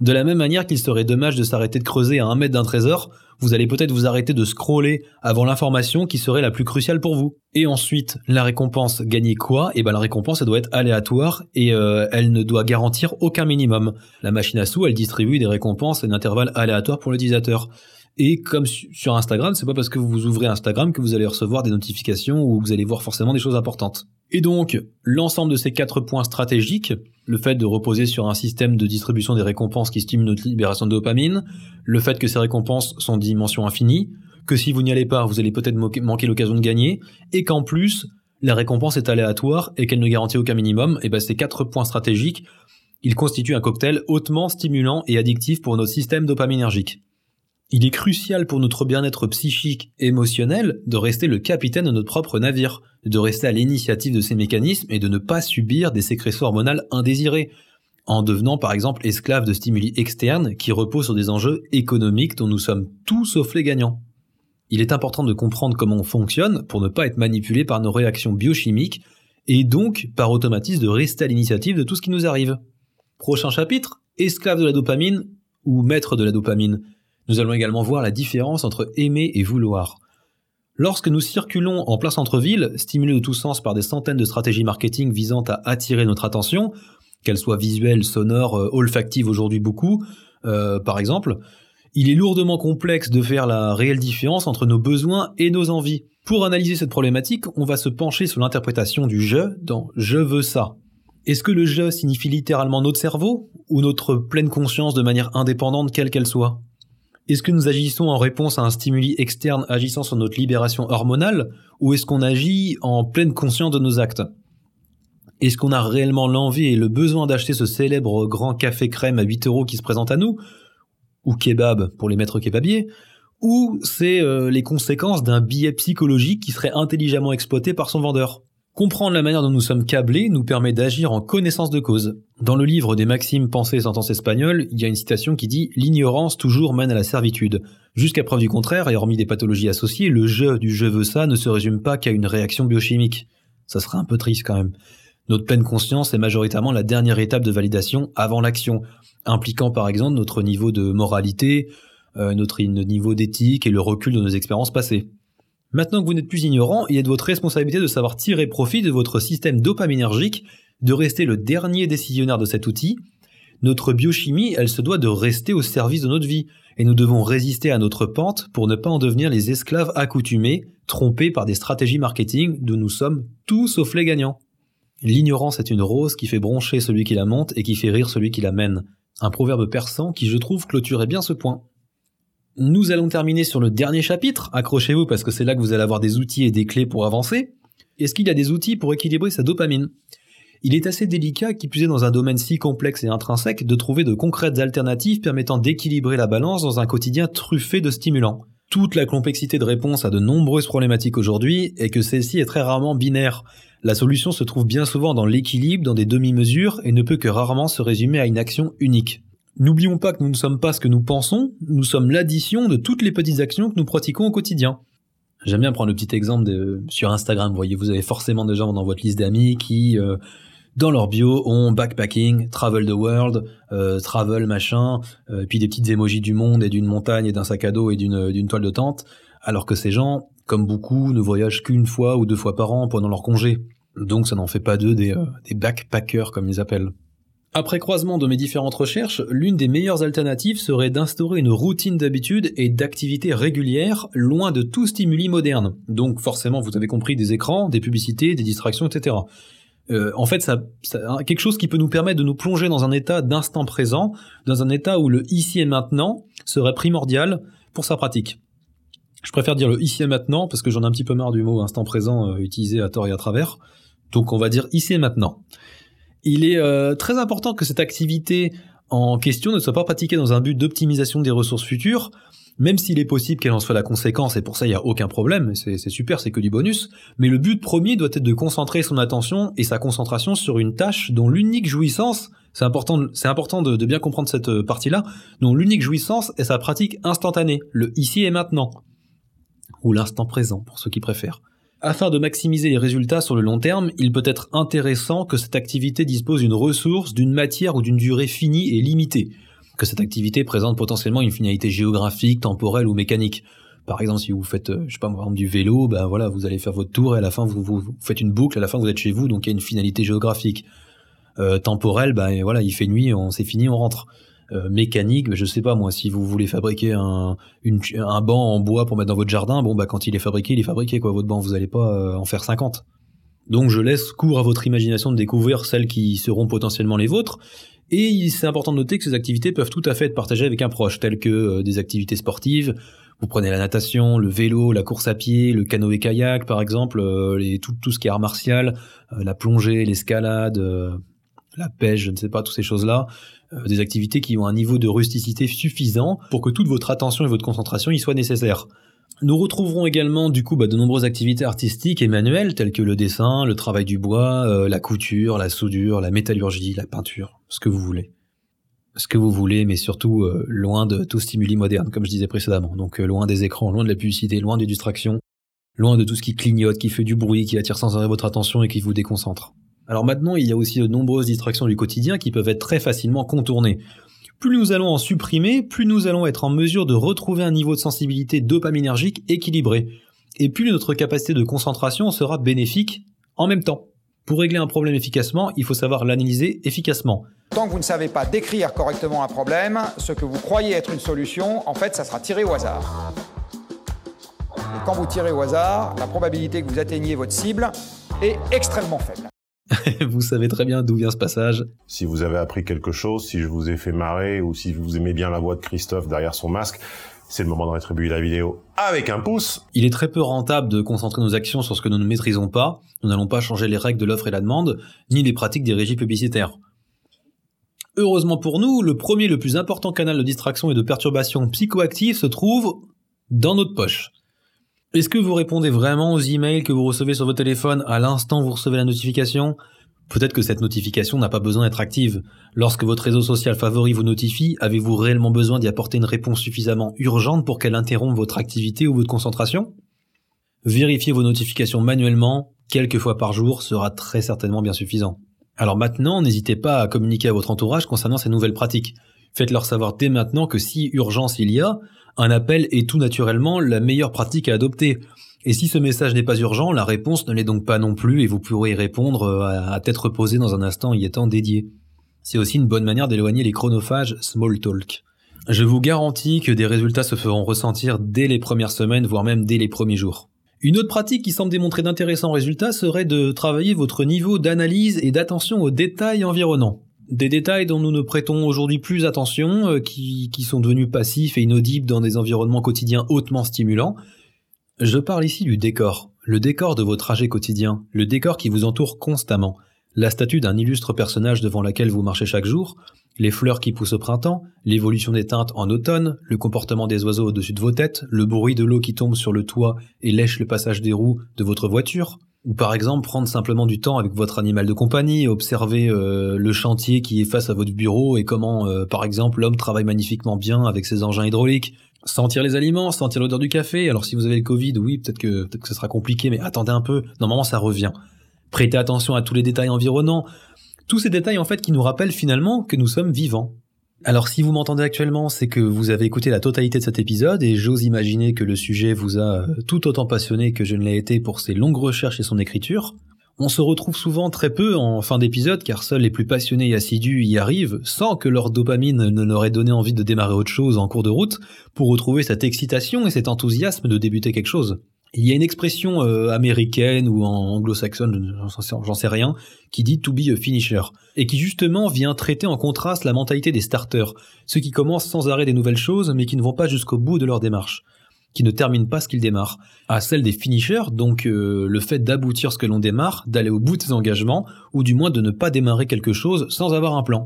De la même manière qu'il serait dommage de s'arrêter de creuser à un mètre d'un trésor, vous allez peut-être vous arrêter de scroller avant l'information qui serait la plus cruciale pour vous. Et ensuite, la récompense, gagner quoi? Et ben la récompense, elle doit être aléatoire et euh, elle ne doit garantir aucun minimum. La machine à sous, elle distribue des récompenses à un intervalle aléatoire pour l'utilisateur. Et comme sur Instagram, c'est pas parce que vous ouvrez Instagram que vous allez recevoir des notifications ou que vous allez voir forcément des choses importantes. Et donc, l'ensemble de ces quatre points stratégiques, le fait de reposer sur un système de distribution des récompenses qui stimule notre libération de dopamine, le fait que ces récompenses sont de dimension infinie, que si vous n'y allez pas, vous allez peut-être manquer l'occasion de gagner, et qu'en plus, la récompense est aléatoire et qu'elle ne garantit aucun minimum, et ben ces quatre points stratégiques, ils constituent un cocktail hautement stimulant et addictif pour notre système dopaminergique. Il est crucial pour notre bien-être psychique et émotionnel de rester le capitaine de notre propre navire, de rester à l'initiative de ces mécanismes et de ne pas subir des sécrétions hormonales indésirées, en devenant par exemple esclave de stimuli externes qui reposent sur des enjeux économiques dont nous sommes tous sauf les gagnants. Il est important de comprendre comment on fonctionne pour ne pas être manipulé par nos réactions biochimiques et donc par automatisme de rester à l'initiative de tout ce qui nous arrive. Prochain chapitre, esclave de la dopamine ou maître de la dopamine. Nous allons également voir la différence entre aimer et vouloir. Lorsque nous circulons en plein centre-ville, stimulés de tous sens par des centaines de stratégies marketing visant à attirer notre attention, qu'elles soient visuelles, sonores, euh, olfactives aujourd'hui beaucoup, euh, par exemple, il est lourdement complexe de faire la réelle différence entre nos besoins et nos envies. Pour analyser cette problématique, on va se pencher sur l'interprétation du je dans je veux ça. Est-ce que le je signifie littéralement notre cerveau ou notre pleine conscience de manière indépendante quelle qu'elle soit? Est-ce que nous agissons en réponse à un stimuli externe agissant sur notre libération hormonale ou est-ce qu'on agit en pleine conscience de nos actes? Est-ce qu'on a réellement l'envie et le besoin d'acheter ce célèbre grand café crème à 8 euros qui se présente à nous Ou kebab pour les maîtres kebabiers Ou c'est euh, les conséquences d'un billet psychologique qui serait intelligemment exploité par son vendeur? Comprendre la manière dont nous sommes câblés nous permet d'agir en connaissance de cause. Dans le livre des Maximes Pensées et Sentences espagnoles, il y a une citation qui dit L'ignorance toujours mène à la servitude. Jusqu'à preuve du contraire, et hormis des pathologies associées, le je du je veux ça ne se résume pas qu'à une réaction biochimique. Ça serait un peu triste quand même. Notre pleine conscience est majoritairement la dernière étape de validation avant l'action, impliquant par exemple notre niveau de moralité, euh, notre niveau d'éthique et le recul de nos expériences passées. Maintenant que vous n'êtes plus ignorant, il est de votre responsabilité de savoir tirer profit de votre système dopaminergique, de rester le dernier décisionnaire de cet outil. Notre biochimie, elle se doit de rester au service de notre vie, et nous devons résister à notre pente pour ne pas en devenir les esclaves accoutumés, trompés par des stratégies marketing d'où nous sommes tous sauf les gagnants. L'ignorance est une rose qui fait broncher celui qui la monte et qui fait rire celui qui la mène. Un proverbe persan qui, je trouve, clôturait bien ce point. Nous allons terminer sur le dernier chapitre. Accrochez-vous parce que c'est là que vous allez avoir des outils et des clés pour avancer. Est-ce qu'il y a des outils pour équilibrer sa dopamine? Il est assez délicat, qui plus est dans un domaine si complexe et intrinsèque, de trouver de concrètes alternatives permettant d'équilibrer la balance dans un quotidien truffé de stimulants. Toute la complexité de réponse à de nombreuses problématiques aujourd'hui est que celle-ci est très rarement binaire. La solution se trouve bien souvent dans l'équilibre, dans des demi-mesures, et ne peut que rarement se résumer à une action unique. N'oublions pas que nous ne sommes pas ce que nous pensons, nous sommes l'addition de toutes les petites actions que nous pratiquons au quotidien. J'aime bien prendre le petit exemple de, sur Instagram. Vous voyez, vous avez forcément des gens dans votre liste d'amis qui, euh, dans leur bio, ont backpacking, travel the world, euh, travel machin, euh, puis des petites émojis du monde et d'une montagne et d'un sac à dos et d'une, toile de tente, alors que ces gens, comme beaucoup, ne voyagent qu'une fois ou deux fois par an pendant leur congé. Donc ça n'en fait pas d'eux des backpackers comme ils appellent. Après croisement de mes différentes recherches, l'une des meilleures alternatives serait d'instaurer une routine d'habitude et d'activités régulières loin de tout stimuli moderne. Donc forcément, vous avez compris, des écrans, des publicités, des distractions, etc. Euh, en fait, ça, quelque chose qui peut nous permettre de nous plonger dans un état d'instant présent, dans un état où le ici et maintenant serait primordial pour sa pratique. Je préfère dire le ici et maintenant parce que j'en ai un petit peu marre du mot instant présent euh, utilisé à tort et à travers. Donc on va dire ici et maintenant. Il est euh, très important que cette activité en question ne soit pas pratiquée dans un but d'optimisation des ressources futures, même s'il est possible qu'elle en soit la conséquence, et pour ça il n'y a aucun problème, c'est super, c'est que du bonus, mais le but premier doit être de concentrer son attention et sa concentration sur une tâche dont l'unique jouissance, c'est important, c'est important de, de bien comprendre cette euh, partie-là, dont l'unique jouissance est sa pratique instantanée, le ici et maintenant, ou l'instant présent pour ceux qui préfèrent. Afin de maximiser les résultats sur le long terme, il peut être intéressant que cette activité dispose d'une ressource, d'une matière ou d'une durée finie et limitée, que cette activité présente potentiellement une finalité géographique, temporelle ou mécanique. Par exemple, si vous faites, euh, je sais pas, par exemple, du vélo, ben voilà, vous allez faire votre tour et à la fin vous, faites une boucle, à la fin vous êtes chez vous, donc il y a une finalité géographique. Euh, temporelle, ben voilà, il fait nuit, on c'est fini, on rentre. Euh, mécanique, je sais pas moi, si vous voulez fabriquer un, une, un banc en bois pour mettre dans votre jardin, bon bah quand il est fabriqué, il est fabriqué quoi, votre banc, vous allez pas euh, en faire 50. Donc je laisse cours à votre imagination de découvrir celles qui seront potentiellement les vôtres. Et c'est important de noter que ces activités peuvent tout à fait être partagées avec un proche, telles que euh, des activités sportives. Vous prenez la natation, le vélo, la course à pied, le canoë-kayak par exemple, les, tout, tout ce qui est art martial, la plongée, l'escalade, la pêche, je ne sais pas, toutes ces choses-là. Euh, des activités qui ont un niveau de rusticité suffisant pour que toute votre attention et votre concentration y soient nécessaires. Nous retrouverons également du coup bah, de nombreuses activités artistiques et manuelles telles que le dessin, le travail du bois, euh, la couture, la soudure, la métallurgie, la peinture, ce que vous voulez. Ce que vous voulez, mais surtout euh, loin de tout stimuli moderne, comme je disais précédemment. Donc loin des écrans, loin de la publicité, loin des distractions, loin de tout ce qui clignote, qui fait du bruit, qui attire sans arrêt votre attention et qui vous déconcentre. Alors maintenant, il y a aussi de nombreuses distractions du quotidien qui peuvent être très facilement contournées. Plus nous allons en supprimer, plus nous allons être en mesure de retrouver un niveau de sensibilité dopaminergique équilibré. Et plus notre capacité de concentration sera bénéfique en même temps. Pour régler un problème efficacement, il faut savoir l'analyser efficacement. Tant que vous ne savez pas décrire correctement un problème, ce que vous croyez être une solution, en fait, ça sera tiré au hasard. Et quand vous tirez au hasard, la probabilité que vous atteigniez votre cible est extrêmement faible. vous savez très bien d'où vient ce passage. Si vous avez appris quelque chose, si je vous ai fait marrer ou si vous aimez bien la voix de Christophe derrière son masque, c'est le moment de rétribuer la vidéo avec un pouce. Il est très peu rentable de concentrer nos actions sur ce que nous ne maîtrisons pas. Nous n'allons pas changer les règles de l'offre et la demande, ni les pratiques des régies publicitaires. Heureusement pour nous, le premier le plus important canal de distraction et de perturbation psychoactive se trouve dans notre poche. Est-ce que vous répondez vraiment aux emails que vous recevez sur votre téléphone à l'instant où vous recevez la notification? Peut-être que cette notification n'a pas besoin d'être active. Lorsque votre réseau social favori vous notifie, avez-vous réellement besoin d'y apporter une réponse suffisamment urgente pour qu'elle interrompe votre activité ou votre concentration? Vérifier vos notifications manuellement, quelques fois par jour, sera très certainement bien suffisant. Alors maintenant, n'hésitez pas à communiquer à votre entourage concernant ces nouvelles pratiques. Faites-leur savoir dès maintenant que si urgence il y a, un appel est tout naturellement la meilleure pratique à adopter. Et si ce message n'est pas urgent, la réponse ne l'est donc pas non plus et vous pourrez y répondre euh, à tête reposée dans un instant y étant dédié. C'est aussi une bonne manière d'éloigner les chronophages small talk. Je vous garantis que des résultats se feront ressentir dès les premières semaines, voire même dès les premiers jours. Une autre pratique qui semble démontrer d'intéressants résultats serait de travailler votre niveau d'analyse et d'attention aux détails environnants. Des détails dont nous ne prêtons aujourd'hui plus attention, euh, qui, qui sont devenus passifs et inaudibles dans des environnements quotidiens hautement stimulants. Je parle ici du décor, le décor de vos trajets quotidiens, le décor qui vous entoure constamment, la statue d'un illustre personnage devant laquelle vous marchez chaque jour, les fleurs qui poussent au printemps, l'évolution des teintes en automne, le comportement des oiseaux au-dessus de vos têtes, le bruit de l'eau qui tombe sur le toit et lèche le passage des roues de votre voiture, ou par exemple prendre simplement du temps avec votre animal de compagnie, observer euh, le chantier qui est face à votre bureau et comment, euh, par exemple, l'homme travaille magnifiquement bien avec ses engins hydrauliques, sentir les aliments, sentir l'odeur du café. Alors si vous avez le Covid, oui, peut-être que peut-être que ce sera compliqué, mais attendez un peu. Normalement, ça revient. Prêtez attention à tous les détails environnants. Tous ces détails en fait qui nous rappellent finalement que nous sommes vivants. Alors si vous m'entendez actuellement, c'est que vous avez écouté la totalité de cet épisode et j'ose imaginer que le sujet vous a euh, tout autant passionné que je ne l'ai été pour ses longues recherches et son écriture. On se retrouve souvent très peu en fin d'épisode car seuls les plus passionnés et assidus y arrivent sans que leur dopamine ne leur ait donné envie de démarrer autre chose en cours de route pour retrouver cette excitation et cet enthousiasme de débuter quelque chose. Il y a une expression euh, américaine ou anglo-saxonne, j'en sais rien, qui dit to be a finisher, et qui justement vient traiter en contraste la mentalité des starters, ceux qui commencent sans arrêt des nouvelles choses mais qui ne vont pas jusqu'au bout de leur démarche, qui ne terminent pas ce qu'ils démarrent, à celle des finishers, donc euh, le fait d'aboutir ce que l'on démarre, d'aller au bout de ses engagements, ou du moins de ne pas démarrer quelque chose sans avoir un plan.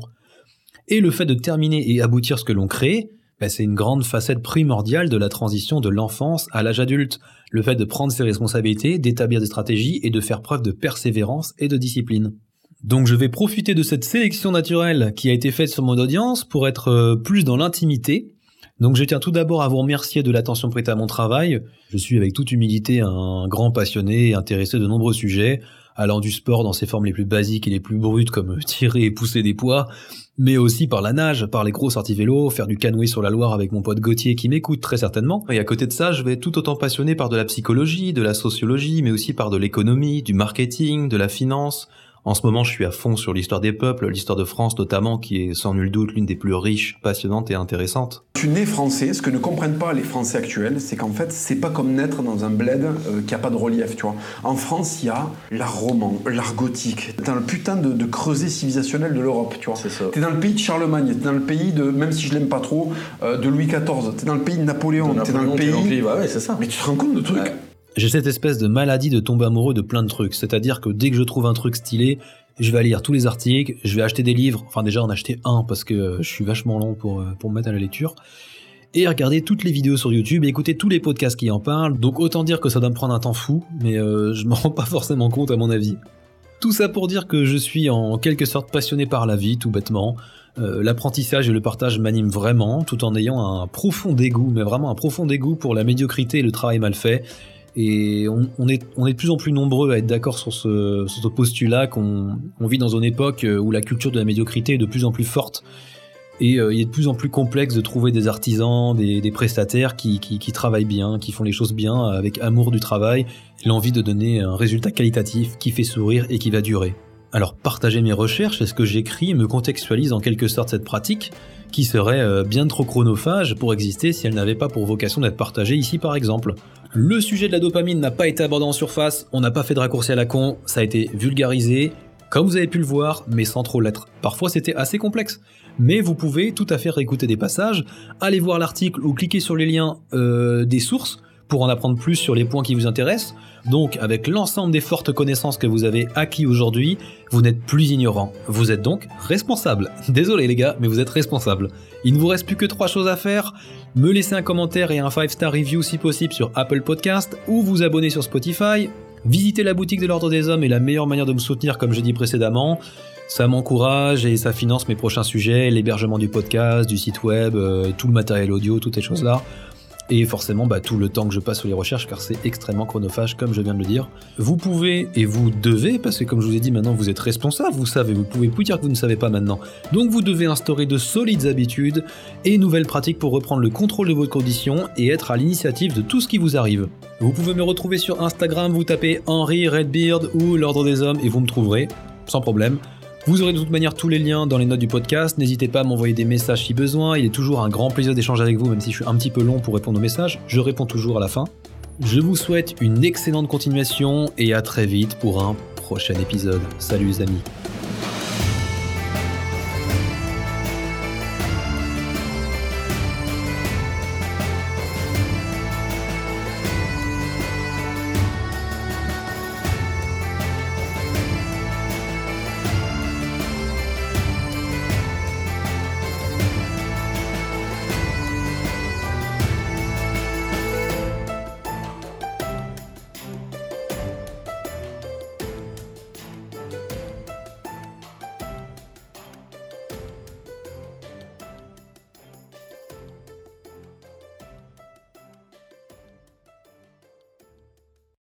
Et le fait de terminer et aboutir ce que l'on crée, ben, c'est une grande facette primordiale de la transition de l'enfance à l'âge adulte. Le fait de prendre ses responsabilités, d'établir des stratégies et de faire preuve de persévérance et de discipline. Donc je vais profiter de cette sélection naturelle qui a été faite sur mon audience pour être euh, plus dans l'intimité. Donc je tiens tout d'abord à vous remercier de l'attention prêtée à mon travail. Je suis avec toute humilité un grand passionné et intéressé de nombreux sujets, allant du sport dans ses formes les plus basiques et les plus brutes comme tirer et pousser des poids, mais aussi par la nage, par les gros sorties vélo, faire du canoë sur la Loire avec mon pote Gauthier qui m'écoute très certainement. Et à côté de ça, je vais tout autant passionné par de la psychologie, de la sociologie, mais aussi par de l'économie, du marketing, de la finance, en ce moment, je suis à fond sur l'histoire des peuples, l'histoire de France notamment, qui est sans nul doute l'une des plus riches, passionnantes et intéressantes. Tu nais français, ce que ne comprennent pas les Français actuels, c'est qu'en fait, c'est pas comme naître dans un bled euh, qui a pas de relief, tu vois. En France, il y a l'art roman, l'art gothique. T'es dans le putain de, creuset civilisationnel de l'Europe, tu vois. C'est ça. T'es dans le pays de Charlemagne, t'es dans le pays de, même si je l'aime pas trop, euh, de Louis XIV. T'es dans le pays de Napoléon, t'es dans le pays. Bah ouais, c'est ça. Mais tu te rends compte de trucs. J'ai cette espèce de maladie de tomber amoureux de plein de trucs. C'est-à-dire que dès que je trouve un truc stylé, je vais lire tous les articles, je vais acheter des livres, enfin déjà en acheter un parce que euh, je suis vachement long pour, euh, pour me mettre à la lecture, et regarder toutes les vidéos sur YouTube et écouter tous les podcasts qui en parlent, donc autant dire que ça doit me prendre un temps fou, mais euh, je m'en rends pas forcément compte à mon avis. Tout ça pour dire que je suis en quelque sorte passionné par la vie, tout bêtement. L'apprentissage et le partage m'animent vraiment, tout en ayant un profond dégoût, mais vraiment un profond dégoût pour la médiocrité et le travail mal fait, et on, est, de plus en plus nombreux à être d'accord sur ce, postulat qu'on on vit dans une époque euh, où la culture de la médiocrité est de plus en plus forte. Et euh, il est de plus en plus complexe de trouver des artisans, des, prestataires qui, qui, travaillent bien, qui font les choses bien, avec amour du travail, l'envie de donner un résultat qualitatif qui fait sourire et qui va durer. Alors partager mes recherches et ce que j'écris me contextualise en quelque sorte cette pratique, qui serait euh, bien trop chronophage pour exister si elle n'avait pas pour vocation d'être partagée ici par exemple? Le sujet de la dopamine n'a pas été abordé en surface, on n'a pas fait de raccourci à la con, ça a été vulgarisé, comme vous avez pu le voir, mais sans trop l'être. Parfois c'était assez complexe. Mais vous pouvez tout à fait réécouter des passages, aller voir l'article ou cliquer sur les liens euh, des sources pour en apprendre plus sur les points qui vous intéressent. Donc, avec l'ensemble des fortes connaissances que vous avez acquis aujourd'hui, vous n'êtes plus ignorant. Vous êtes donc responsable. Désolé les gars, mais vous êtes responsable. Il ne vous reste plus que trois choses à faire. Me laisser un commentaire et un 5-star review si possible sur Apple Podcast ou vous abonner sur Spotify. Visiter la boutique de l'Ordre des Hommes est la meilleure manière de me soutenir comme j'ai dit précédemment. Ça m'encourage et ça finance mes prochains sujets, l'hébergement du podcast, du site web, euh, tout le matériel audio, toutes ces choses-là. Et forcément, bah, tout le temps que je passe sur les recherches, car c'est extrêmement chronophage, comme je viens de le dire. Vous pouvez et vous devez, parce que comme je vous ai dit, maintenant vous êtes responsable, vous savez, vous pouvez plus dire que vous ne savez pas maintenant. Donc vous devez instaurer de solides habitudes et nouvelles pratiques pour reprendre le contrôle de vos conditions et être à l'initiative de tout ce qui vous arrive. Vous pouvez me retrouver sur Instagram, vous tapez Henri Redbeard ou l'Ordre des Hommes et vous me trouverez, sans problème. Vous aurez de toute manière tous les liens dans les notes du podcast. N'hésitez pas à m'envoyer des messages si besoin. Il est toujours un grand plaisir d'échanger avec vous, même si je suis un petit peu long pour répondre aux messages. Je réponds toujours à la fin. Je vous souhaite une excellente continuation et à très vite pour un prochain épisode. Salut les amis.